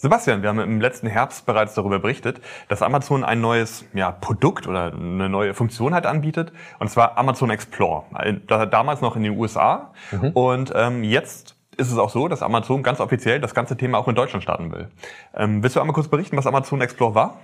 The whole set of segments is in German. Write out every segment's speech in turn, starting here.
Sebastian, wir haben im letzten Herbst bereits darüber berichtet, dass Amazon ein neues ja, Produkt oder eine neue Funktion halt anbietet, und zwar Amazon Explore. Damals noch in den USA mhm. und ähm, jetzt ist es auch so, dass Amazon ganz offiziell das ganze Thema auch in Deutschland starten will. Ähm, willst du einmal kurz berichten, was Amazon Explore war?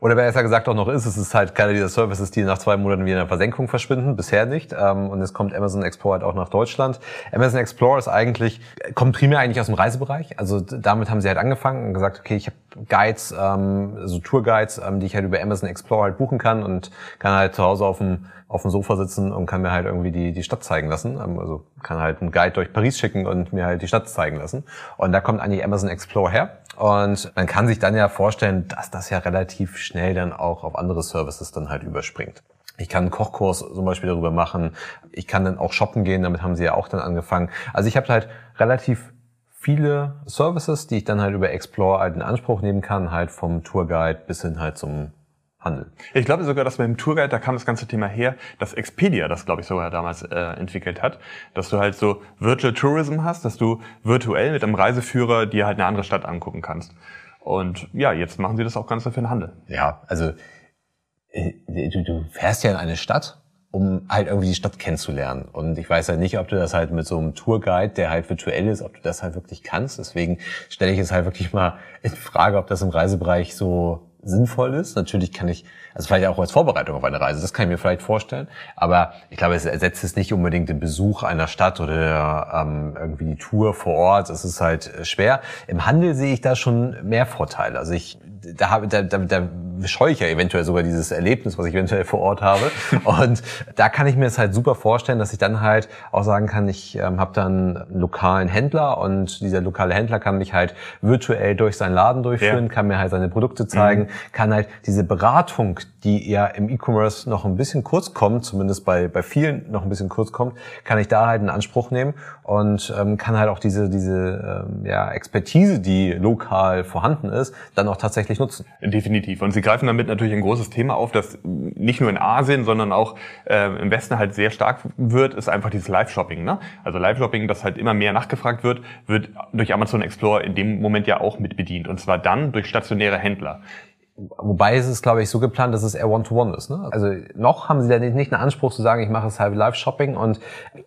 Oder besser gesagt auch noch ist, es ist halt keiner dieser Services, die nach zwei Monaten wieder in der Versenkung verschwinden. Bisher nicht. Ähm, und jetzt kommt Amazon Explore halt auch nach Deutschland. Amazon Explore ist eigentlich, kommt primär eigentlich aus dem Reisebereich. Also damit haben sie halt angefangen und gesagt, okay, ich habe Guides, ähm, also Tourguides, ähm, die ich halt über Amazon Explore halt buchen kann und kann halt zu Hause auf dem, auf dem Sofa sitzen und kann mir halt irgendwie die, die Stadt zeigen lassen. Also kann halt einen Guide durch Paris schicken und mir halt die Stadt zeigen lassen. Und da kommt eigentlich Amazon Explore her. Und man kann sich dann ja vorstellen, dass das ja relativ schnell dann auch auf andere Services dann halt überspringt. Ich kann einen Kochkurs zum Beispiel darüber machen. Ich kann dann auch shoppen gehen, damit haben sie ja auch dann angefangen. Also ich habe halt relativ viele Services, die ich dann halt über Explore halt in Anspruch nehmen kann, halt vom Tourguide bis hin halt zum Handel. Ich glaube sogar, dass beim Tourguide, da kam das ganze Thema her, dass Expedia das, glaube ich, sogar damals äh, entwickelt hat, dass du halt so Virtual Tourism hast, dass du virtuell mit einem Reiseführer dir halt eine andere Stadt angucken kannst. Und ja, jetzt machen sie das auch ganz für den Handel. Ja, also äh, du, du fährst ja in eine Stadt um halt irgendwie die Stadt kennenzulernen. Und ich weiß halt nicht, ob du das halt mit so einem Tourguide, der halt virtuell ist, ob du das halt wirklich kannst. Deswegen stelle ich es halt wirklich mal in Frage, ob das im Reisebereich so sinnvoll ist. Natürlich kann ich, also vielleicht auch als Vorbereitung auf eine Reise, das kann ich mir vielleicht vorstellen. Aber ich glaube, es ersetzt es nicht unbedingt den Besuch einer Stadt oder ähm, irgendwie die Tour vor Ort. Es ist halt schwer. Im Handel sehe ich da schon mehr Vorteile. Also ich, da, habe, da, da, da scheue ich ja eventuell sogar dieses Erlebnis, was ich eventuell vor Ort habe. Und da kann ich mir es halt super vorstellen, dass ich dann halt auch sagen kann, ich ähm, habe dann einen lokalen Händler und dieser lokale Händler kann mich halt virtuell durch seinen Laden durchführen, ja. kann mir halt seine Produkte zeigen, mhm. kann halt diese Beratung, die ja im E-Commerce noch ein bisschen kurz kommt, zumindest bei, bei vielen noch ein bisschen kurz kommt, kann ich da halt in Anspruch nehmen und ähm, kann halt auch diese, diese ähm, ja, Expertise, die lokal vorhanden ist, dann auch tatsächlich nutzen. Definitiv. Und Sie greifen damit natürlich ein großes Thema auf, das nicht nur in Asien, sondern auch äh, im Westen halt sehr stark wird, ist einfach dieses Live-Shopping. Ne? Also Live-Shopping, das halt immer mehr nachgefragt wird, wird durch Amazon Explorer in dem Moment ja auch mit bedient. Und zwar dann durch stationäre Händler. Wobei es ist, glaube ich, so geplant, dass es eher One-to-One -one ist. Ne? Also noch haben sie da nicht einen Anspruch zu sagen, ich mache es halt Live-Shopping und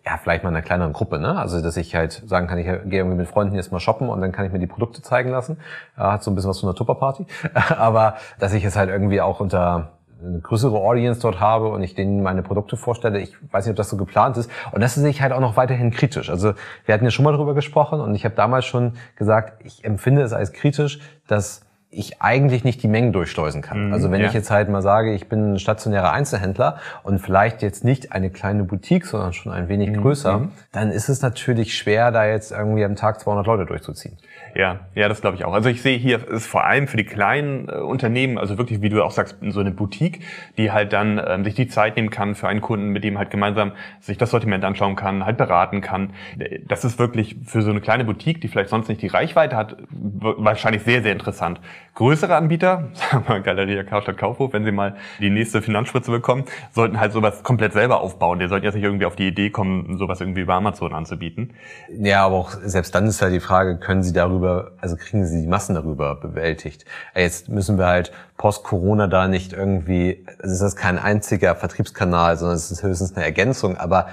ja, vielleicht mal in einer kleineren Gruppe. Ne? Also dass ich halt sagen kann, ich gehe irgendwie mit Freunden jetzt mal shoppen und dann kann ich mir die Produkte zeigen lassen. Hat so ein bisschen was von einer Tupperparty. Aber dass ich es halt irgendwie auch unter eine größere Audience dort habe und ich denen meine Produkte vorstelle. Ich weiß nicht, ob das so geplant ist. Und das sehe ich halt auch noch weiterhin kritisch. Also wir hatten ja schon mal darüber gesprochen und ich habe damals schon gesagt, ich empfinde es als kritisch, dass ich eigentlich nicht die Mengen durchschleusen kann. Mhm, also wenn ja. ich jetzt halt mal sage, ich bin ein stationärer Einzelhändler und vielleicht jetzt nicht eine kleine Boutique, sondern schon ein wenig mhm. größer, mhm. dann ist es natürlich schwer, da jetzt irgendwie am Tag 200 Leute durchzuziehen. Ja, ja, das glaube ich auch. Also ich sehe hier ist vor allem für die kleinen äh, Unternehmen, also wirklich, wie du auch sagst, so eine Boutique, die halt dann ähm, sich die Zeit nehmen kann für einen Kunden, mit dem halt gemeinsam sich das Sortiment anschauen kann, halt beraten kann. Das ist wirklich für so eine kleine Boutique, die vielleicht sonst nicht die Reichweite hat, wahrscheinlich sehr, sehr interessant. Größere Anbieter, sagen wir Galeria Karstadt Kaufhof, wenn sie mal die nächste Finanzspritze bekommen, sollten halt sowas komplett selber aufbauen. Die sollten jetzt nicht irgendwie auf die Idee kommen, sowas irgendwie über Amazon anzubieten. Ja, aber auch selbst dann ist ja die Frage, können sie darüber also kriegen sie die Massen darüber bewältigt. Jetzt müssen wir halt post-Corona da nicht irgendwie, also es ist kein einziger Vertriebskanal, sondern es ist höchstens eine Ergänzung, aber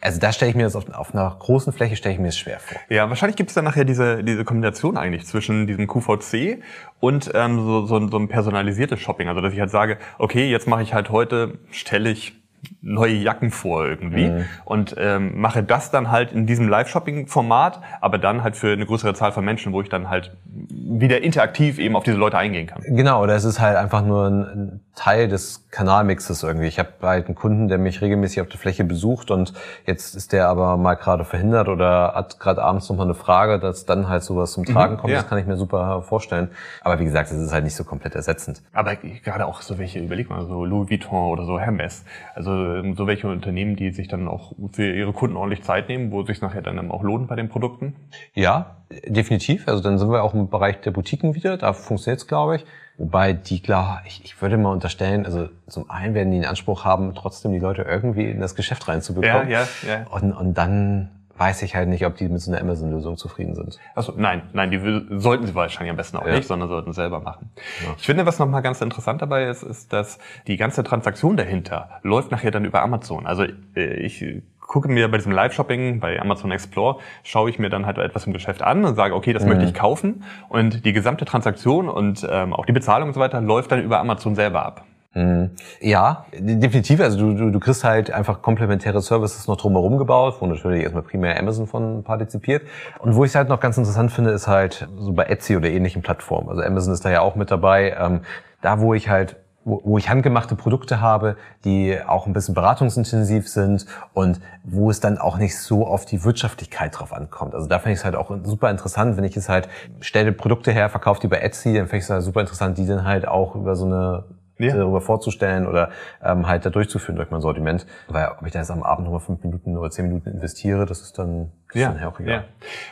also da stelle ich mir das auf, auf einer großen Fläche stelle ich mir das schwer vor. Ja, wahrscheinlich gibt es dann nachher diese, diese Kombination eigentlich zwischen diesem QVC und ähm, so, so, so ein personalisiertes Shopping. Also dass ich halt sage, okay, jetzt mache ich halt heute, stelle ich neue Jacken vor irgendwie mhm. und ähm, mache das dann halt in diesem Live-Shopping-Format, aber dann halt für eine größere Zahl von Menschen, wo ich dann halt wieder interaktiv eben auf diese Leute eingehen kann. Genau, oder es ist halt einfach nur ein Teil des Kanalmixes irgendwie. Ich habe halt einen Kunden, der mich regelmäßig auf der Fläche besucht und jetzt ist der aber mal gerade verhindert oder hat gerade abends noch mal eine Frage, dass dann halt sowas zum Tragen mhm, kommt. Ja. Das kann ich mir super vorstellen. Aber wie gesagt, es ist halt nicht so komplett ersetzend. Aber gerade auch so welche, überleg mal, so Louis Vuitton oder so Hermes. Also ähm, so welche Unternehmen, die sich dann auch für ihre Kunden ordentlich Zeit nehmen, wo es sich nachher dann auch lohnt bei den Produkten? Ja, definitiv. Also dann sind wir auch im Bereich der Boutiquen wieder. Da funktioniert es, glaube ich. Wobei die, klar, ich, ich würde mal unterstellen, also zum einen werden die den Anspruch haben, trotzdem die Leute irgendwie in das Geschäft reinzubekommen. Ja, ja, ja. Und, und dann weiß ich halt nicht, ob die mit so einer Amazon-Lösung zufrieden sind. Also nein, nein, die sollten sie wahrscheinlich am besten auch ja. nicht, sondern sollten selber machen. Ja. Ich finde, was nochmal ganz interessant dabei ist, ist, dass die ganze Transaktion dahinter läuft nachher dann über Amazon. Also äh, ich gucke mir bei diesem Live-Shopping bei Amazon Explore, schaue ich mir dann halt etwas im Geschäft an und sage, okay, das mhm. möchte ich kaufen. Und die gesamte Transaktion und ähm, auch die Bezahlung und so weiter läuft dann über Amazon selber ab. Mhm. Ja, definitiv. Also du, du, du kriegst halt einfach komplementäre Services noch drumherum gebaut, wo natürlich erstmal primär Amazon von partizipiert. Und wo ich es halt noch ganz interessant finde, ist halt so bei Etsy oder ähnlichen Plattformen. Also Amazon ist da ja auch mit dabei. Ähm, da, wo ich halt wo, wo ich handgemachte Produkte habe, die auch ein bisschen beratungsintensiv sind und wo es dann auch nicht so auf die Wirtschaftlichkeit drauf ankommt. Also da finde ich es halt auch super interessant, wenn ich es halt stelle Produkte her, verkaufe die bei Etsy, dann finde ich es halt super interessant, die dann halt auch über so eine ja. darüber vorzustellen oder ähm, halt da durchzuführen durch mein Sortiment. Weil ob ich da jetzt am Abend nochmal fünf Minuten oder zehn Minuten investiere, das ist dann ja, ja, ja.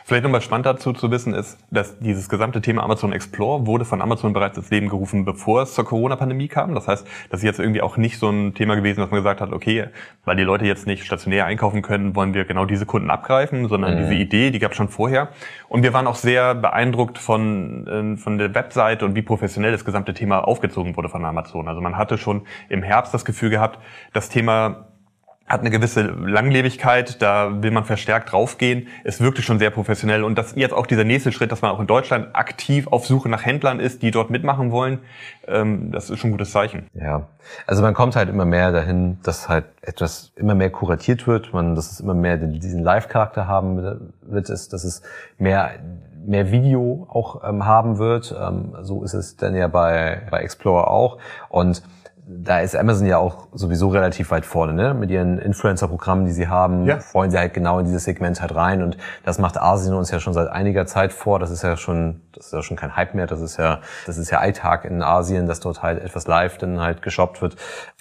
Vielleicht nochmal spannend dazu zu wissen ist, dass dieses gesamte Thema Amazon Explore wurde von Amazon bereits ins Leben gerufen, bevor es zur Corona-Pandemie kam. Das heißt, das ist jetzt irgendwie auch nicht so ein Thema gewesen, dass man gesagt hat, okay, weil die Leute jetzt nicht stationär einkaufen können, wollen wir genau diese Kunden abgreifen, sondern mhm. diese Idee, die gab es schon vorher. Und wir waren auch sehr beeindruckt von, äh, von der Webseite und wie professionell das gesamte Thema aufgezogen wurde von Amazon. Also man hatte schon im Herbst das Gefühl gehabt, das Thema hat eine gewisse Langlebigkeit, da will man verstärkt draufgehen. Es wirkte schon sehr professionell und das jetzt auch dieser nächste Schritt, dass man auch in Deutschland aktiv auf Suche nach Händlern ist, die dort mitmachen wollen, ähm, das ist schon ein gutes Zeichen. Ja, also man kommt halt immer mehr dahin, dass halt etwas immer mehr kuratiert wird, man, dass es immer mehr diesen Live-Charakter haben wird, ist, dass es mehr mehr Video auch ähm, haben wird. Ähm, so ist es dann ja bei, bei Explorer auch. Und da ist Amazon ja auch sowieso relativ weit vorne, ne? Mit ihren Influencer-Programmen, die sie haben, ja. wollen sie halt genau in dieses Segment halt rein. Und das macht Asien uns ja schon seit einiger Zeit vor. Das ist ja schon, das ist ja schon kein Hype mehr. Das ist ja, das ist ja Alltag in Asien, dass dort halt etwas live dann halt geshoppt wird.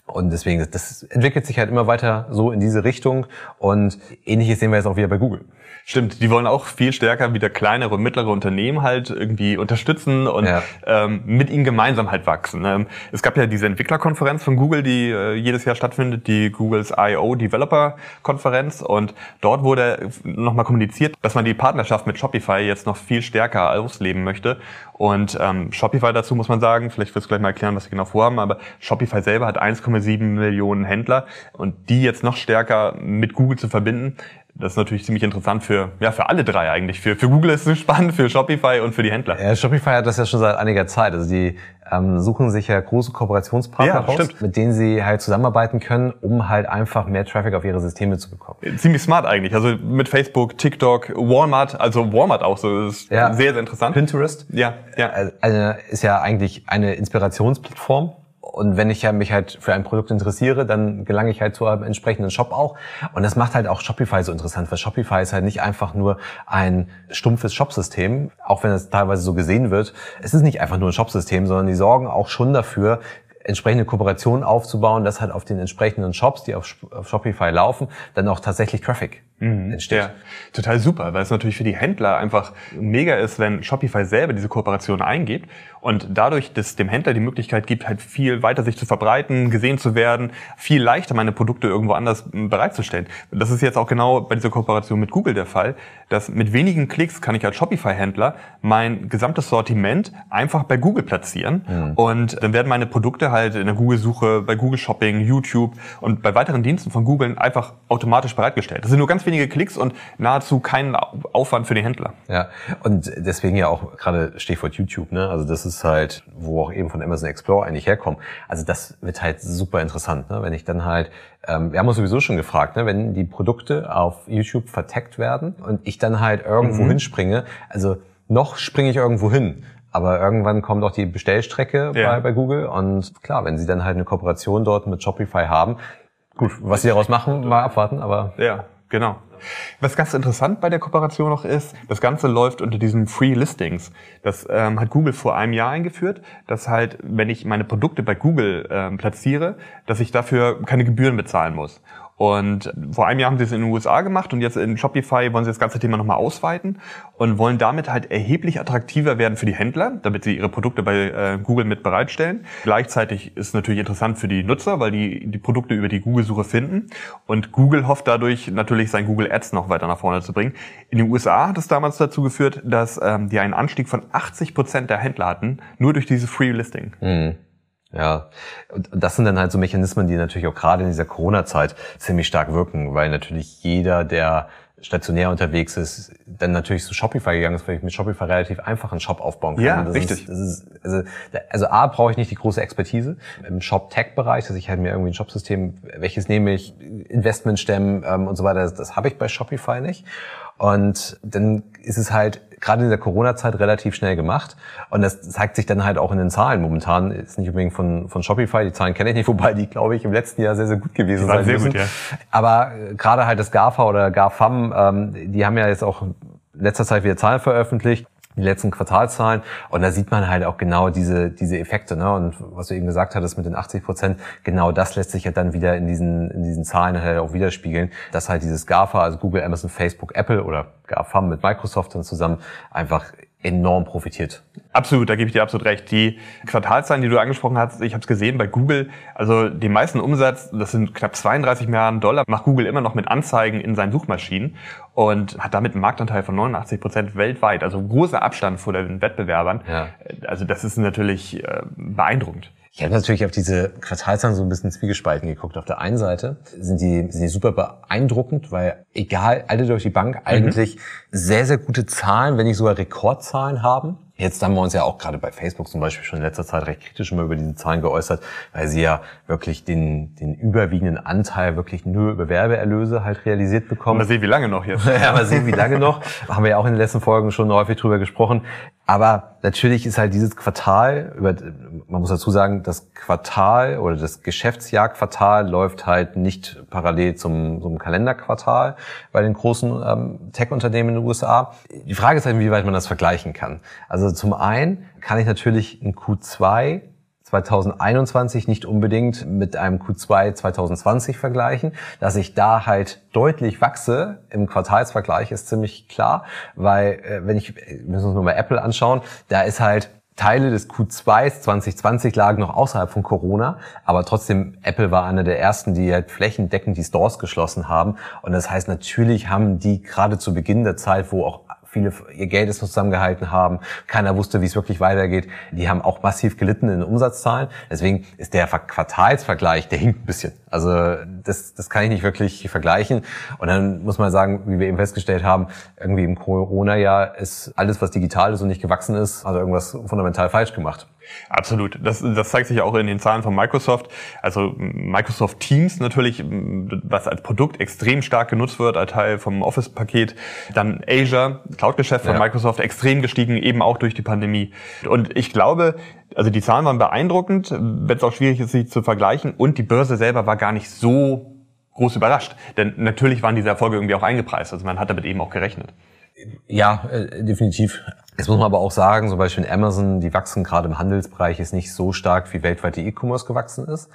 Und deswegen, das entwickelt sich halt immer weiter so in diese Richtung. Und ähnliches sehen wir jetzt auch wieder bei Google. Stimmt, die wollen auch viel stärker wieder kleinere und mittlere Unternehmen halt irgendwie unterstützen und ja. ähm, mit ihnen gemeinsam halt wachsen. Ähm, es gab ja diese Entwicklerkonferenz von Google, die äh, jedes Jahr stattfindet, die Googles I.O. Developer Konferenz und dort wurde nochmal kommuniziert, dass man die Partnerschaft mit Shopify jetzt noch viel stärker ausleben möchte und ähm, Shopify dazu muss man sagen, vielleicht wirst du gleich mal erklären, was sie genau vorhaben, aber Shopify selber hat 1,7 Millionen Händler und die jetzt noch stärker mit Google zu verbinden, das ist natürlich ziemlich interessant für, ja, für alle drei eigentlich. Für, für Google ist es spannend, für Shopify und für die Händler. Ja, Shopify hat das ja schon seit einiger Zeit. Also die ähm, suchen sich ja große Kooperationspartner ja, raus, stimmt. mit denen sie halt zusammenarbeiten können, um halt einfach mehr Traffic auf ihre Systeme zu bekommen. Ziemlich smart eigentlich. Also mit Facebook, TikTok, Walmart, also Walmart auch so. Das ist ja. sehr, sehr interessant. Pinterest. Ja, ja. Also ist ja eigentlich eine Inspirationsplattform und wenn ich ja mich halt für ein Produkt interessiere, dann gelange ich halt zu einem entsprechenden Shop auch. Und das macht halt auch Shopify so interessant, weil Shopify ist halt nicht einfach nur ein stumpfes Shopsystem, auch wenn es teilweise so gesehen wird. Es ist nicht einfach nur ein Shopsystem, sondern die sorgen auch schon dafür, entsprechende Kooperationen aufzubauen, dass halt auf den entsprechenden Shops, die auf, Shopify laufen, dann auch tatsächlich Traffic mhm. entsteht. Ja, total super, weil es natürlich für die Händler einfach mega ist, wenn Shopify selber diese Kooperation eingeht und dadurch dass dem Händler die Möglichkeit gibt, halt viel weiter sich zu verbreiten, gesehen zu werden, viel leichter meine Produkte irgendwo anders bereitzustellen. Das ist jetzt auch genau bei dieser Kooperation mit Google der Fall, dass mit wenigen Klicks kann ich als Shopify-Händler mein gesamtes Sortiment einfach bei Google platzieren mhm. und dann werden meine Produkte halt in der Google-Suche, bei Google Shopping, YouTube und bei weiteren Diensten von Google einfach automatisch bereitgestellt. Das sind nur ganz wenige Klicks und nahezu keinen Aufwand für den Händler. Ja, und deswegen ja auch gerade Stichwort YouTube, ne? Also das ist halt, wo auch eben von Amazon Explore eigentlich herkommt. Also das wird halt super interessant, ne? Wenn ich dann halt, ähm, wir haben uns sowieso schon gefragt, ne? wenn die Produkte auf YouTube verteckt werden und ich dann halt irgendwo mhm. hinspringe, also noch springe ich irgendwo hin Aber irgendwann kommt auch die Bestellstrecke Ja. bei, bei Google. Und klar, wenn sie dann halt eine Kooperation dort mit Shopify haben, gut, was sie daraus machen, mal abwarten, aber Ja, genau. Was ganz interessant bei der Kooperation noch ist, das Ganze läuft unter diesen Free Listings. Das ähm, hat Google vor einem Jahr eingeführt, dass halt, wenn ich meine Produkte bei Google ähm, platziere, dass ich dafür keine Gebühren bezahlen muss. Und vor einem Jahr haben sie es in den USA gemacht und jetzt in Shopify wollen sie das ganze Thema nochmal ausweiten und wollen damit halt erheblich attraktiver werden für die Händler, damit sie ihre Produkte bei äh, Google mit bereitstellen. Gleichzeitig ist es natürlich interessant für die Nutzer, weil die die Produkte über die Google-Suche finden. Und Google hofft dadurch natürlich sein Google Ads noch weiter nach vorne zu bringen. In den USA hat es damals dazu geführt, dass ähm, die einen Anstieg von 80 Prozent der Händler hatten, nur durch dieses Free Listing. Mhm. Ja, und das sind dann halt so Mechanismen, die natürlich auch gerade in dieser Corona-Zeit ziemlich stark wirken, weil natürlich jeder, der stationär unterwegs ist, dann natürlich zu Shopify gegangen ist, weil ich mit Shopify relativ einfach einen Shop aufbauen kann. Ja, das richtig. Ist, ist, also, also A, brauche ich nicht die große Expertise im Shop-Tech-Bereich, dass ich halt mir irgendwie ein Shopsystem, welches nehme ich, Investment stemmen ähm, und so weiter, das, das habe ich bei Shopify nicht. Und dann ist es halt gerade in der Corona-Zeit relativ schnell gemacht. Und das zeigt sich dann halt auch in den Zahlen momentan. Ist nicht unbedingt von, von Shopify, die Zahlen kenne ich nicht, wobei die, glaube ich, im letzten Jahr sehr, sehr gut gewesen Die waren sein sehr müssen. gut, ja. Aber äh, gerade halt das GAFA oder GAFAM, ähm, die haben ja jetzt auch in letzter Zeit wieder Zahlen veröffentlicht die letzten Quartalzahlen. Und da sieht man halt auch genau diese diese Effekte ne? Und was du eben gesagt hattest mit den 80 Prozent genau das lässt sich ja dann wieder in diesen in diesen Zahlen halt auch widerspiegeln dass halt dieses GAFA also Google Amazon Facebook Apple oder GAFAM mit Microsoft dann zusammen einfach enorm profitiert Absolut, da gebe ich dir absolut recht. Die Quartalzahlen, die du angesprochen hast, ich habe es gesehen bei Google, also den meisten Umsatz, das sind knapp 32 Milliarden Dollar, macht Google immer noch mit Anzeigen in seinen Suchmaschinen und hat damit einen Marktanteil von 89 Prozent weltweit, also großer Abstand vor den Wettbewerbern. Ja. Also das ist natürlich äh, beeindruckend. Ich habe natürlich auf diese Quartalzahlen so ein bisschen zwiegespalten geguckt. Auf der einen Seite sind die, sind die super beeindruckend, weil egal, alle durch die Bank eigentlich sehr, sehr gute Zahlen, wenn nicht sogar Rekordzahlen haben. Jetzt haben wir uns ja auch gerade bei Facebook zum Beispiel schon in letzter Zeit recht kritisch immer über diese Zahlen geäußert, weil sie ja wirklich den, den überwiegenden Anteil wirklich nur über Werbeerlöse halt realisiert bekommen. Mal sehen, wie lange noch jetzt. Ja, mal sehen, wie lange noch. Haben wir ja auch in den letzten Folgen schon häufig drüber gesprochen. Aber natürlich ist halt dieses Quartal, über, man muss dazu sagen, das Quartal oder das Geschäftsjahrquartal läuft halt nicht parallel zum, zum Kalenderquartal bei den großen ähm, Tech-Unternehmen in den USA. Die Frage ist halt, inwieweit man das vergleichen kann. Also zum einen kann ich natürlich ein Q2 2021 nicht unbedingt mit einem Q2 2020 vergleichen. Dass ich da halt deutlich wachse im Quartalsvergleich ist ziemlich klar, weil äh, wenn ich, wir müssen uns nur mal Apple anschauen, da ist halt Teile des Q2 2020 lagen noch außerhalb von Corona, aber trotzdem Apple war einer der ersten, die halt flächendeckend die Stores geschlossen haben und das heißt natürlich haben die gerade zu Beginn der Zeit, wo auch viele ihr Geld ist zusammengehalten haben, keiner wusste, wie es wirklich weitergeht. Die haben auch massiv gelitten in den Umsatzzahlen. Deswegen ist der Ver- Quartalsvergleich, der hinkt ein bisschen. Also das, das kann ich nicht wirklich vergleichen. Und dann muss man sagen, wie wir eben festgestellt haben, irgendwie im Corona-Jahr ist alles, was digital ist und nicht gewachsen ist, also irgendwas fundamental falsch gemacht. Absolut. Das, das zeigt sich auch in den Zahlen von Microsoft. Also Microsoft Teams natürlich, was als Produkt extrem stark genutzt wird, als Teil vom Office-Paket. Dann Azure, Cloud-Geschäft von Ja. Microsoft, extrem gestiegen, eben auch durch die Pandemie. Und ich glaube, also die Zahlen waren beeindruckend, wenn es auch schwierig ist, sie zu vergleichen. Und die Börse selber war gar nicht so groß überrascht. Denn natürlich waren diese Erfolge irgendwie auch eingepreist. Also man hat damit eben auch gerechnet. Ja, äh, definitiv. Jetzt muss man aber auch sagen, zum Beispiel in Amazon, die wachsen gerade im Handelsbereich ist nicht so stark, wie weltweit die E-Commerce gewachsen ist.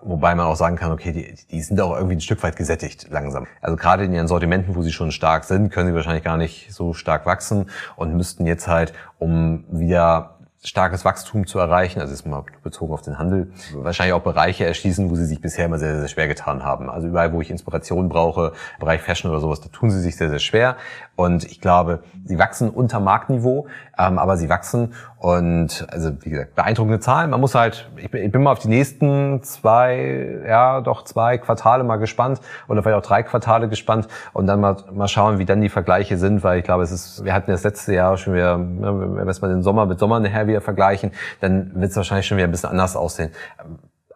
Wobei man auch sagen kann, okay, die, die sind auch irgendwie ein Stück weit gesättigt langsam. Also gerade in ihren Sortimenten, wo sie schon stark sind, können sie wahrscheinlich gar nicht so stark wachsen und müssten jetzt halt, um wieder starkes Wachstum zu erreichen, also jetzt mal bezogen auf den Handel, wahrscheinlich auch Bereiche erschließen, wo sie sich bisher immer sehr, sehr schwer getan haben. Also überall, wo ich Inspiration brauche, Bereich Fashion oder sowas, da tun sie sich sehr, sehr schwer. Und ich glaube, sie wachsen unter Marktniveau, ähm, aber sie wachsen und also wie gesagt, beeindruckende Zahlen. Man muss halt, ich bin, ich bin mal auf die nächsten zwei, ja doch zwei Quartale mal gespannt oder vielleicht auch drei Quartale gespannt und dann mal, mal schauen, wie dann die Vergleiche sind, weil ich glaube, es ist, wir hatten das letzte Jahr schon wieder, ne, wenn wir jetzt mal den Sommer mit Sommer nachher wieder vergleichen, dann wird es wahrscheinlich schon wieder ein bisschen anders aussehen.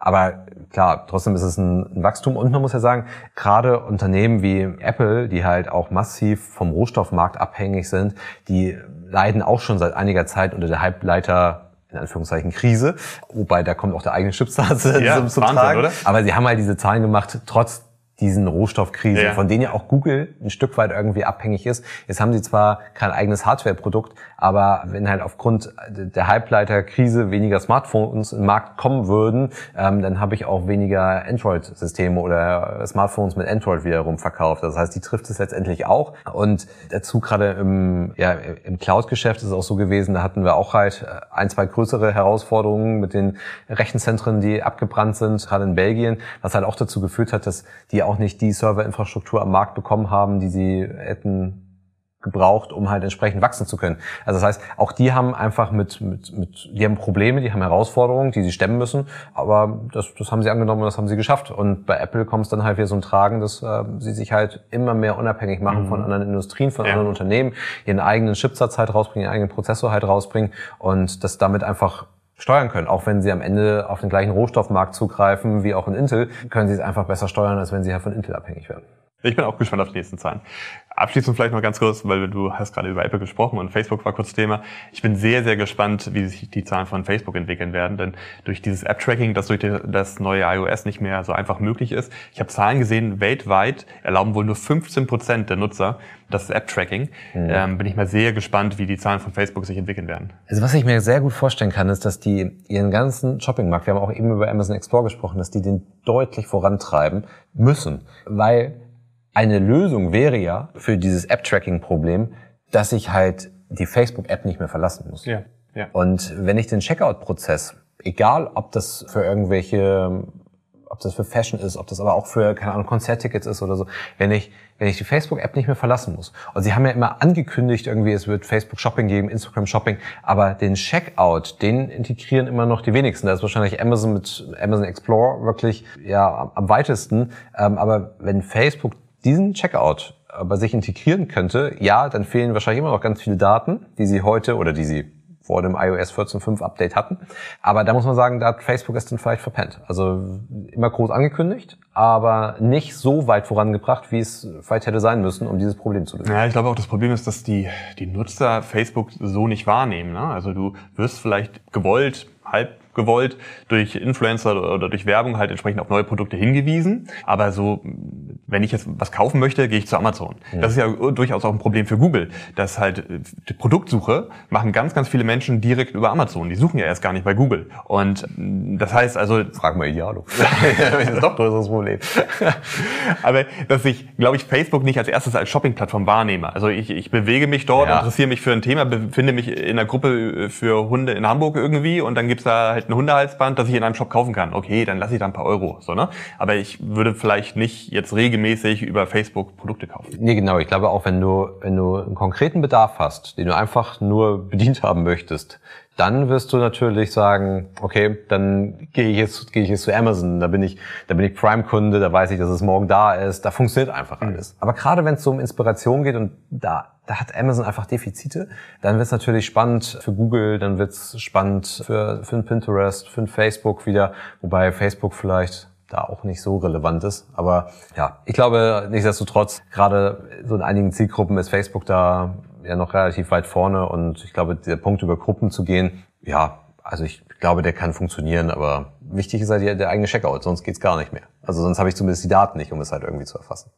Aber klar, trotzdem ist es ein, Wachstum und man muss ja sagen, gerade Unternehmen wie Apple, die halt auch massiv vom Rohstoffmarkt abhängig sind, die leiden auch schon seit einiger Zeit unter der Halbleiter in Anführungszeichen Krise, wobei da kommt auch der eigene Chipsatz ja, zum, zum Tragen. Oder? Aber sie haben halt diese Zahlen gemacht, trotz diesen Rohstoffkrisen, ja. von denen ja auch Google ein Stück weit irgendwie abhängig ist. Jetzt haben sie zwar kein eigenes Hardware-Produkt, aber wenn halt aufgrund der Halbleiterkrise weniger Smartphones im Markt kommen würden, ähm, dann habe ich auch weniger Android-Systeme oder Smartphones mit Android wiederum verkauft. Das heißt, die trifft es letztendlich auch. Und dazu gerade im, ja, im Cloud-Geschäft ist es auch so gewesen, da hatten wir auch halt ein, zwei größere Herausforderungen mit den Rechenzentren, die abgebrannt sind, gerade in Belgien, was halt auch dazu geführt hat, dass die auch nicht die Serverinfrastruktur am Markt bekommen haben, die sie hätten gebraucht, um halt entsprechend wachsen zu können. Also das heißt, auch die haben einfach mit, mit, mit die haben Probleme, die haben Herausforderungen, die sie stemmen müssen, aber das, das haben sie angenommen und das haben sie geschafft. Und bei Apple kommt es dann halt wieder so ein Tragen, dass äh, sie sich halt immer mehr unabhängig machen mhm. von anderen Industrien, von ja. anderen Unternehmen, ihren eigenen Chipsatz halt rausbringen, ihren eigenen Prozessor halt rausbringen und das damit einfach steuern können. Auch wenn sie am Ende auf den gleichen Rohstoffmarkt zugreifen wie auch in Intel, können sie es einfach besser steuern, als wenn sie halt von Intel abhängig werden. Ich bin auch gespannt auf die nächsten Zahlen. Abschließend vielleicht noch ganz kurz, weil du hast gerade über Apple gesprochen und Facebook war kurz Thema. Ich bin sehr, sehr gespannt, wie sich die Zahlen von Facebook entwickeln werden, denn durch dieses App-Tracking, das durch das neue iOS nicht mehr so einfach möglich ist. Ich habe Zahlen gesehen, weltweit erlauben wohl nur 15 Prozent der Nutzer das App-Tracking. Mhm. Ähm, bin ich mal sehr gespannt, wie die Zahlen von Facebook sich entwickeln werden. Also was ich mir sehr gut vorstellen kann, ist, dass die ihren ganzen Shopping-Markt, wir haben auch eben über Amazon Explore gesprochen, dass die den deutlich vorantreiben müssen, weil eine Lösung wäre ja für dieses App-Tracking-Problem, dass ich halt die Facebook-App nicht mehr verlassen muss. Ja, ja. Und wenn ich den Checkout-Prozess, egal ob das für irgendwelche, ob das für Fashion ist, ob das aber auch für, keine Ahnung, Konzerttickets ist oder so, wenn ich, wenn ich die Facebook-App nicht mehr verlassen muss. Und sie haben ja immer angekündigt, irgendwie, es wird Facebook Shopping geben, Instagram Shopping, aber den Checkout, den integrieren immer noch die wenigsten. Da ist wahrscheinlich Amazon mit Amazon Explore wirklich, ja, am weitesten. Ähm, aber wenn Facebook diesen Checkout bei sich integrieren könnte, ja, dann fehlen wahrscheinlich immer noch ganz viele Daten, die sie heute oder die sie vor dem iOS 14.5 Update hatten. Aber da muss man sagen, da hat Facebook es dann vielleicht verpennt. Also immer groß angekündigt, aber nicht so weit vorangebracht, wie es vielleicht hätte sein müssen, um dieses Problem zu lösen. Ja, ich glaube auch, das Problem ist, dass die, die Nutzer Facebook so nicht wahrnehmen. Ne? Also du wirst vielleicht gewollt, halb gewollt, durch Influencer oder durch Werbung halt entsprechend auf neue Produkte hingewiesen. Aber so, wenn ich jetzt was kaufen möchte, gehe ich zu Amazon. Ja. Das ist ja durchaus auch ein Problem für Google, dass halt äh, die Produktsuche machen ganz, ganz viele Menschen direkt über Amazon. Die suchen ja erst gar nicht bei Google. Und mm, das heißt also... Frag mal Idealo. das ist doch größeres Problem. Aber dass ich, glaube ich, Facebook nicht als erstes als Shopping-Plattform wahrnehme. Also ich, ich bewege mich dort, ja. interessiere mich für ein Thema, befinde mich in einer Gruppe für Hunde in Hamburg irgendwie und dann gibt's da halt ein Hundehalsband, das ich in einem Shop kaufen kann. Okay, dann lasse ich da ein paar Euro. So, ne? Aber ich würde vielleicht nicht jetzt regelmäßig über Facebook Produkte kaufen. Nee, genau. Ich glaube auch, wenn du, wenn du einen konkreten Bedarf hast, den du einfach nur bedient haben möchtest, dann wirst du natürlich sagen, okay, dann gehe ich jetzt, gehe ich jetzt zu Amazon, da bin ich, da bin ich Prime-Kunde, da weiß ich, dass es morgen da ist, da funktioniert einfach mhm. alles. Mhm. Aber gerade wenn es so um Inspiration geht und da, da hat Amazon einfach Defizite, dann wird es natürlich spannend für Google, dann wird es spannend für, für ein Pinterest, für ein Facebook wieder, wobei Facebook vielleicht da auch nicht so relevant ist. Aber ja, ich glaube nichtsdestotrotz, gerade so in einigen Zielgruppen ist Facebook da ja noch relativ weit vorne und ich glaube, der Punkt über Gruppen zu gehen, ja, also ich glaube, der kann funktionieren, aber wichtig ist halt der eigene Checkout, sonst geht's gar nicht mehr. Also sonst habe ich zumindest die Daten nicht, um es halt irgendwie zu erfassen.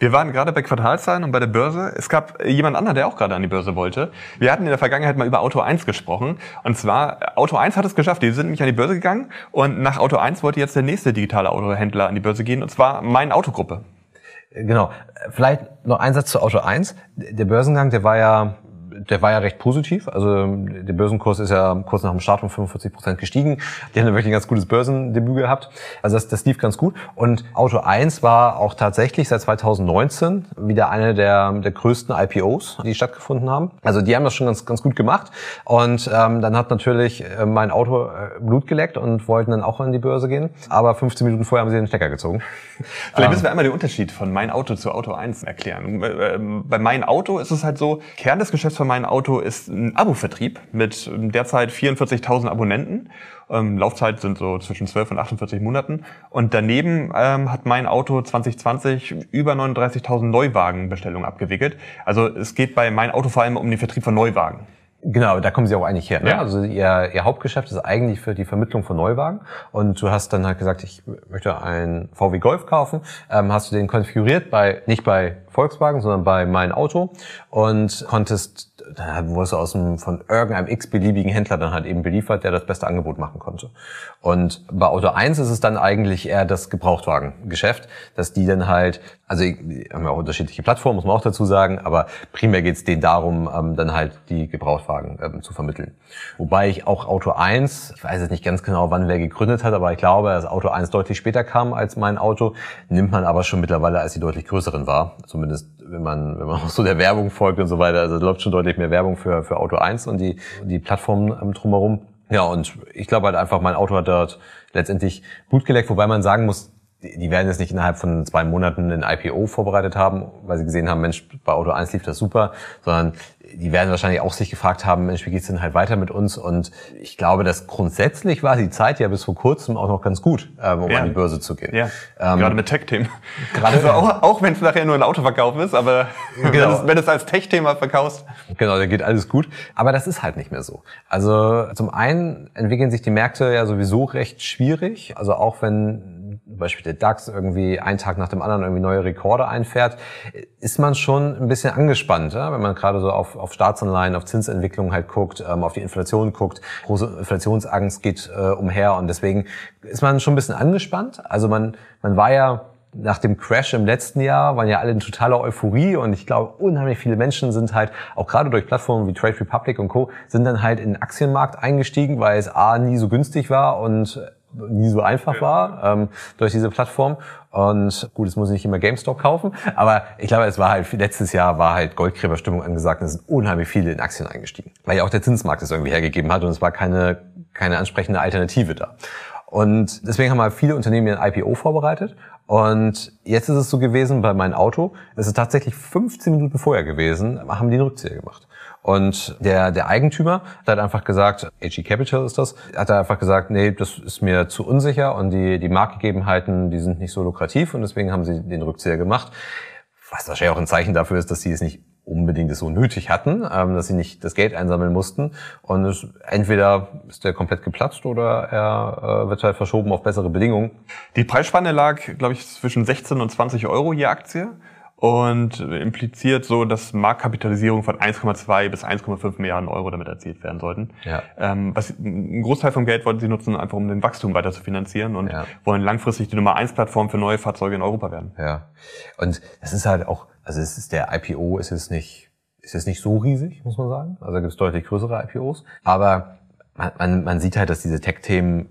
Wir waren gerade bei Quartalzahlen und bei der Börse. Es gab jemand anderen, der auch gerade an die Börse wollte. Wir hatten in der Vergangenheit mal über Auto 1 gesprochen. Und zwar, Auto 1 hat es geschafft. Die sind nämlich an die Börse gegangen. Und nach Auto 1 wollte jetzt der nächste digitale Autohändler an die Börse gehen. Und zwar Mein Autogruppe. Genau. Vielleicht noch ein Satz zu Auto 1. Der Börsengang, der war ja der war ja recht positiv. Also der Börsenkurs ist ja kurz nach dem Start um 45 Prozent gestiegen. Die haben wirklich ein ganz gutes Börsendebüt gehabt. Also das, das lief ganz gut. Und Auto 1 war auch tatsächlich seit 2019 wieder eine der, der größten IPOs, die stattgefunden haben. Also die haben das schon ganz, ganz gut gemacht. Und ähm, dann hat natürlich äh, mein Auto äh, Blut geleckt und wollten dann auch an die Börse gehen. Aber 15 Minuten vorher haben sie den Stecker gezogen. Vielleicht müssen wir einmal den Unterschied von mein Auto zu Auto 1 erklären. Äh, bei mein Auto ist es halt so, Kern des Geschäfts von mein Auto ist ein Abo-Vertrieb mit derzeit 44.000 Abonnenten. Ähm, Laufzeit sind so zwischen 12 und 48 Monaten. Und daneben ähm, hat mein Auto 2020 über 39.000 Neuwagenbestellungen abgewickelt. Also es geht bei mein Auto vor allem um den Vertrieb von Neuwagen. Genau, da kommen sie auch eigentlich her. Ne? Ja. Also ihr, ihr Hauptgeschäft ist eigentlich für die Vermittlung von Neuwagen. Und du hast dann halt gesagt, ich möchte einen VW Golf kaufen. Ähm, hast du den konfiguriert bei nicht bei Volkswagen, sondern bei mein Auto und konntest da wurdest du aus dem, von irgendeinem x-beliebigen Händler dann halt eben beliefert, der das beste Angebot machen konnte. Und bei Auto 1 ist es dann eigentlich eher das Gebrauchtwagengeschäft, dass die dann halt, also haben ja auch unterschiedliche Plattformen, muss man auch dazu sagen, aber primär geht es denen darum, ähm, dann halt die Gebrauchtwagen ähm, zu vermitteln. Wobei ich auch Auto 1, ich weiß jetzt nicht ganz genau, wann wer gegründet hat, aber ich glaube, dass Auto 1 deutlich später kam als mein Auto, nimmt man aber schon mittlerweile als die deutlich größeren war. Zumindest wenn man, wenn man auch so der Werbung folgt und so weiter. Also läuft schon deutlich mehr Werbung für, für Auto 1 und die, die Plattformen ähm, drumherum. Ja, und ich glaube halt einfach, mein Auto hat dort letztendlich Blut geleckt, wobei man sagen muss, die werden jetzt nicht innerhalb von zwei Monaten ein IPO vorbereitet haben, weil sie gesehen haben, Mensch, bei Auto 1 lief das super, sondern die werden wahrscheinlich auch sich gefragt haben, Mensch, wie geht's denn halt weiter mit uns? Und ich glaube, dass grundsätzlich war die Zeit ja bis vor kurzem auch noch ganz gut, ähm, um ja. an die Börse zu gehen. Ja. Ähm, gerade mit Tech-Themen. Gerade also auch, auch wenn es nachher nur ein Autoverkauf ist, aber genau. wenn, es, als Tech-Thema verkaufst. Genau, dann geht alles gut. Aber das ist halt nicht mehr so. Also zum einen entwickeln sich die Märkte ja sowieso recht schwierig. Also auch wenn Beispiel der DAX irgendwie einen Tag nach dem anderen irgendwie neue Rekorde einfährt, ist man schon ein bisschen angespannt, ja? wenn man gerade so auf, auf Staatsanleihen, auf Zinsentwicklung halt guckt, ähm, auf die Inflation guckt. Große Inflationsangst geht äh, umher und deswegen ist man schon ein bisschen angespannt. Also man, man war ja nach dem Crash im letzten Jahr waren ja alle in totaler Euphorie und ich glaube, unheimlich viele Menschen sind halt, auch gerade durch Plattformen wie Trade Republic und Co., sind dann halt in den Aktienmarkt eingestiegen, weil es A, nie so günstig war und nie so einfach war ähm, durch diese Plattform. Und gut, es muss ich nicht immer GameStop kaufen, aber ich glaube, es war halt letztes Jahr war halt Goldgräberstimmung angesagt und es sind unheimlich viele in Aktien eingestiegen, weil ja auch der Zinsmarkt es irgendwie hergegeben hat und es war keine keine ansprechende Alternative da. Und deswegen haben halt viele Unternehmen ein IPO vorbereitet. Und jetzt ist es so gewesen bei meinem Auto, es ist tatsächlich 15 Minuten vorher gewesen, haben die einen Rückzieher gemacht. Und der, der Eigentümer hat einfach gesagt, AG Capital ist das, hat einfach gesagt, nee, das ist mir zu unsicher und die, die Marktgegebenheiten, die sind nicht so lukrativ und deswegen haben sie den Rückzieher gemacht. Was wahrscheinlich auch ein Zeichen dafür ist, dass sie es nicht unbedingt so nötig hatten, ähm, dass sie nicht das Geld einsammeln mussten. Und es, entweder ist der komplett geplatzt oder er äh, wird halt verschoben auf bessere Bedingungen. Die Preisspanne lag, glaube ich, zwischen 16 und 20 Euro je Aktie und impliziert so, dass Marktkapitalisierung von 1,2 bis 1,5 Milliarden Euro damit erzielt werden sollten. Ja. Ähm, was, ein Großteil vom Geld wollten sie nutzen, einfach um den Wachstum weiter zu finanzieren und ja. wollen langfristig die Nummer 1 Plattform für neue Fahrzeuge in Europa werden. Ja. Und das ist halt auch, also es ist der IPO ist es nicht, ist es nicht so riesig, muss man sagen. Also da gibt es deutlich größere IPOs. Aber man, man, man sieht halt, dass diese Tech-Themen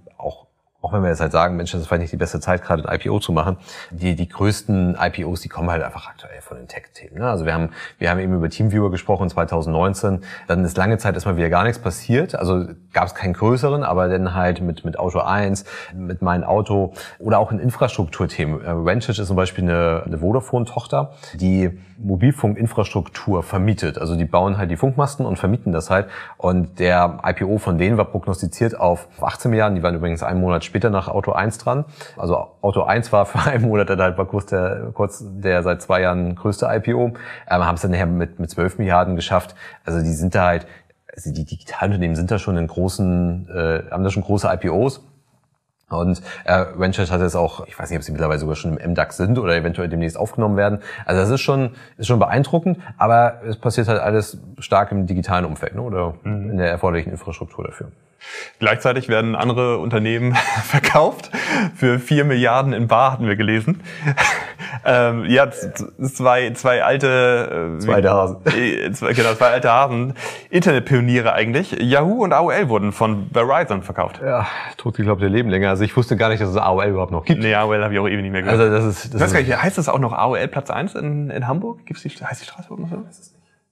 auch wenn wir jetzt halt sagen, Mensch, das ist vielleicht nicht die beste Zeit, gerade ein IPO zu machen, die, die größten IPOs, die kommen halt einfach aktuell von den Tech-Themen. Ne? Also wir haben, wir haben eben über Teamviewer gesprochen 2019, dann ist lange Zeit erstmal wieder gar nichts passiert, also gab es keinen größeren, aber dann halt mit, mit Auto 1, mit meinem Auto oder auch in Infrastrukturthemen. Äh, Vantage ist zum Beispiel eine, eine Vodafone-Tochter, die Mobilfunkinfrastruktur vermietet. Also die bauen halt die Funkmasten und vermieten das halt. Und der IPO von denen war prognostiziert auf 18 Milliarden, die waren übrigens einen Monat später nach Auto 1 dran. Also Auto 1 war für einen Monat dann halt war kurz der, kurz der seit zwei Jahren größte IPO. Ähm, haben es dann nachher mit, mit 12 Milliarden geschafft. Also die sind da halt, also die Digitalunternehmen sind da schon in großen, äh, haben da schon große IPOs. Und äh, Ventures hat jetzt auch, ich weiß nicht, ob sie mittlerweile sogar schon im MDAX sind oder eventuell demnächst aufgenommen werden. Also das ist schon, ist schon beeindruckend, aber es passiert halt alles stark im digitalen Umfeld ne? oder mhm. in der erforderlichen Infrastruktur dafür. Gleichzeitig werden andere Unternehmen verkauft. Für vier Milliarden in Bar hatten wir gelesen. Ähm, ja, zwei, zwei alte, äh, zwei alte Hasen. Äh, zwei, genau, zwei alte Hasen. Internetpioniere eigentlich. Yahoo und AOL wurden von Verizon verkauft. Ja, tot geglaubt, ihr leben länger. Also ich wusste gar nicht, dass es AOL überhaupt noch gibt. Nee, AOL habe ich auch ewig nicht mehr gehört. Also das ist, das ich weiß gar nicht, heißt das auch noch AOL Platz 1 in, in Hamburg? Gibt's die, heißt die Straße noch so?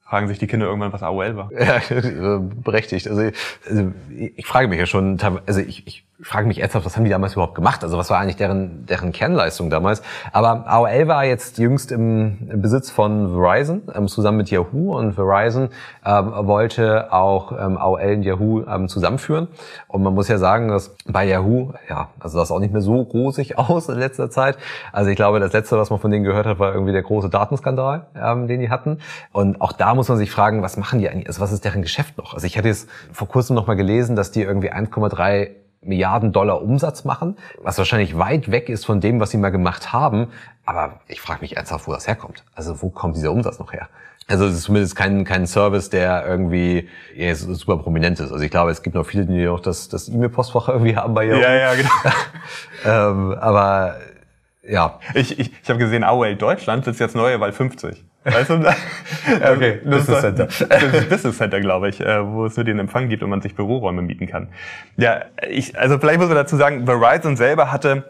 fragen sich die Kinder irgendwann, was AOL war. Ja, berechtigt. Also, also ich frage mich ja schon, also ich, ich ich frage mich ernsthaft, was haben die damals überhaupt gemacht? Also was war eigentlich deren, deren Kernleistung damals? Aber AOL war jetzt jüngst im, Besitz von Verizon, ähm, zusammen mit Yahoo. Und Verizon ähm, wollte auch ähm, AOL und Yahoo ähm, zusammenführen. Und man muss ja sagen, dass bei Yahoo, ja, also das auch nicht mehr so rosig aus in letzter Zeit. Also ich glaube, das Letzte, was man von denen gehört hat, war irgendwie der große Datenskandal, ähm, den die hatten. Und auch da muss man sich fragen, was machen die eigentlich? Also was ist deren Geschäft noch? Also ich hatte jetzt vor kurzem noch mal gelesen, dass die irgendwie 1,3 Milliarden Dollar Umsatz machen, was wahrscheinlich weit weg ist von dem, was sie mal gemacht haben. Aber ich frage mich ernsthaft, wo das herkommt. Also wo kommt dieser Umsatz noch her? Also es ist zumindest kein, kein Service, der irgendwie ja, super prominent ist. Also ich glaube, es gibt noch viele, die noch das, das E-Mail-Postfach irgendwie haben bei Yahoo. Ja, ja, genau. ähm, aber ja. Ich, ich, ich habe gesehen, AOL Deutschland sitzt jetzt neue Wahl 50. Weißt du? okay, Business Center. Das Business Center, glaube ich, äh, wo es nur den Empfang gibt und man sich Büroräume mieten kann. Ja, ich, also vielleicht muss man dazu sagen, Verizon selber hatte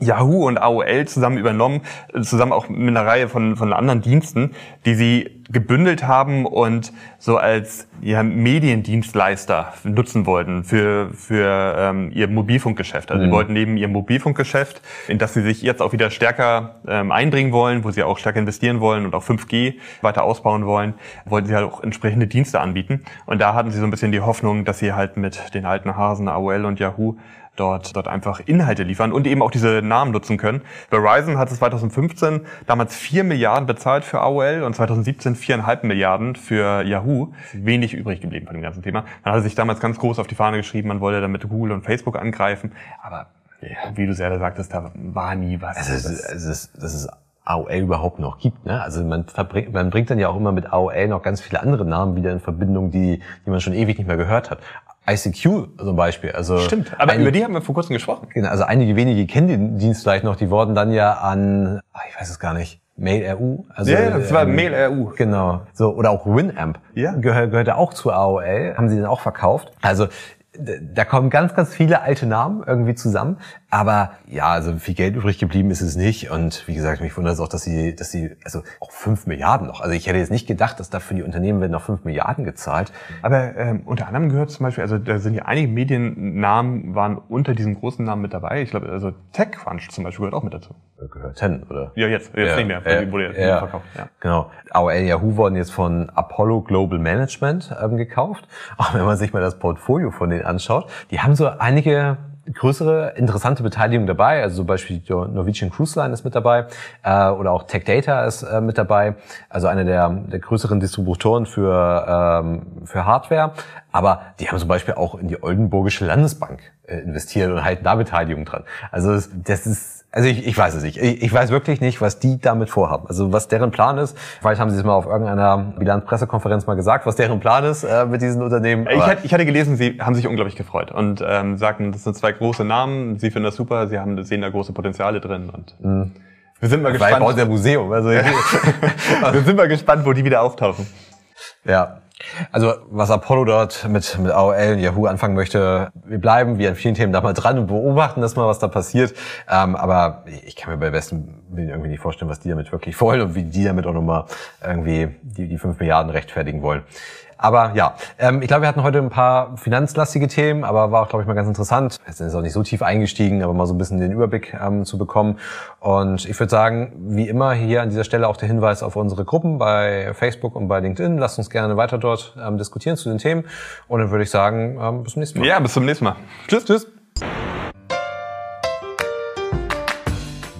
Yahoo und AOL zusammen übernommen, zusammen auch mit einer Reihe von, von anderen Diensten, die sie gebündelt haben und so als ja, Mediendienstleister nutzen wollten für, für ähm, ihr Mobilfunkgeschäft. Also mhm. sie wollten neben ihrem Mobilfunkgeschäft, in das sie sich jetzt auch wieder stärker ähm, einbringen wollen, wo sie auch stärker investieren wollen und auch 5G weiter ausbauen wollen, wollten sie halt auch entsprechende Dienste anbieten. Und da hatten sie so ein bisschen die Hoffnung, dass sie halt mit den alten Hasen AOL und Yahoo dort, dort einfach Inhalte liefern und eben auch diese Namen nutzen können. Verizon hat 2015 damals 4 Milliarden bezahlt für AOL und 2017 4,5 Milliarden für Yahoo. Wenig übrig geblieben von dem ganzen Thema. Man hatte sich damals ganz groß auf die Fahne geschrieben, man wollte damit Google und Facebook angreifen, aber wie du selber sagtest, da war nie was. Also, das, ist, das ist AOL überhaupt noch gibt. Ne? Also man, verbringt, man bringt dann ja auch immer mit AOL noch ganz viele andere Namen wieder in Verbindung, die, die man schon ewig nicht mehr gehört hat. ICQ zum Beispiel. Also Stimmt, aber einige, über die haben wir vor kurzem gesprochen. Genau, also einige wenige kennen den Dienst vielleicht noch, die wurden dann ja an, ach, ich weiß es gar nicht, Mail.ru. Also, ja, das war ähm, Mail.ru. Genau. So, oder auch Winamp. Ja. Gehör, gehörte auch zu AOL, haben sie dann auch verkauft. Also da kommen ganz, ganz viele alte Namen irgendwie zusammen. Aber ja, also viel Geld übrig geblieben ist es nicht. Und wie gesagt, mich wundert es auch, dass sie, dass sie, also auch fünf Milliarden noch. Also ich hätte jetzt nicht gedacht, dass da für die Unternehmen werden noch fünf Milliarden gezahlt. Aber ähm, unter anderem gehört zum Beispiel, also da sind ja einige Mediennamen waren unter diesem großen Namen mit dabei. Ich glaube, also TechCrunch zum Beispiel gehört auch mit dazu. Gehört hin, oder? Ja, jetzt, jetzt ja, nicht mehr, äh, wurde ja, verkauft. Ja. Genau. AOL Yahoo wurden jetzt von Apollo Global Management ähm, gekauft. Auch wenn man sich mal das Portfolio von denen anschaut, die haben so einige größere interessante Beteiligung dabei, also zum Beispiel die Norwegian Cruise Line ist mit dabei äh, oder auch Tech Data ist äh, mit dabei, also eine der, der größeren Distributoren für, ähm, für Hardware. Aber die haben zum Beispiel auch in die Oldenburgische Landesbank äh, investiert und halten da Beteiligung dran. Also das ist also ich, ich weiß es nicht. Ich, ich weiß wirklich nicht, was die damit vorhaben. Also was deren Plan ist. Vielleicht haben sie es mal auf irgendeiner Bilanzpressekonferenz mal gesagt, was deren Plan ist äh, mit diesen Unternehmen. Ich hatte, ich hatte gelesen, sie haben sich unglaublich gefreut und ähm, sagten, das sind zwei große Namen. Sie finden das super. Sie haben sehen da große Potenziale drin und mhm. wir sind mal gespannt. Vielleicht baut der Museum. Also wir sind mal gespannt, wo die wieder auftauchen. Ja, also was Apollo dort mit, mit AOL und Yahoo anfangen möchte, wir bleiben wie an vielen Themen da mal dran und beobachten das mal, was da passiert. Ähm, aber ich kann mir bei besten irgendwie nicht vorstellen, was die damit wirklich wollen und wie die damit auch nochmal irgendwie die, die 5 Milliarden rechtfertigen wollen. Aber ja, ähm, ich glaube, wir hatten heute ein paar finanzlastige Themen, aber war auch, glaube ich, mal ganz interessant. Jetzt auch nicht so tief eingestiegen, aber mal so ein bisschen den Überblick ähm, zu bekommen. Und ich würde sagen, wie immer hier an dieser Stelle auch der Hinweis auf unsere Gruppen bei Facebook und bei LinkedIn. Lasst uns gerne weiter dort ähm, diskutieren zu den Themen. Und dann würde ich sagen, ähm, bis zum nächsten Mal. Ja, bis zum nächsten Mal. Tschüss, tschüss.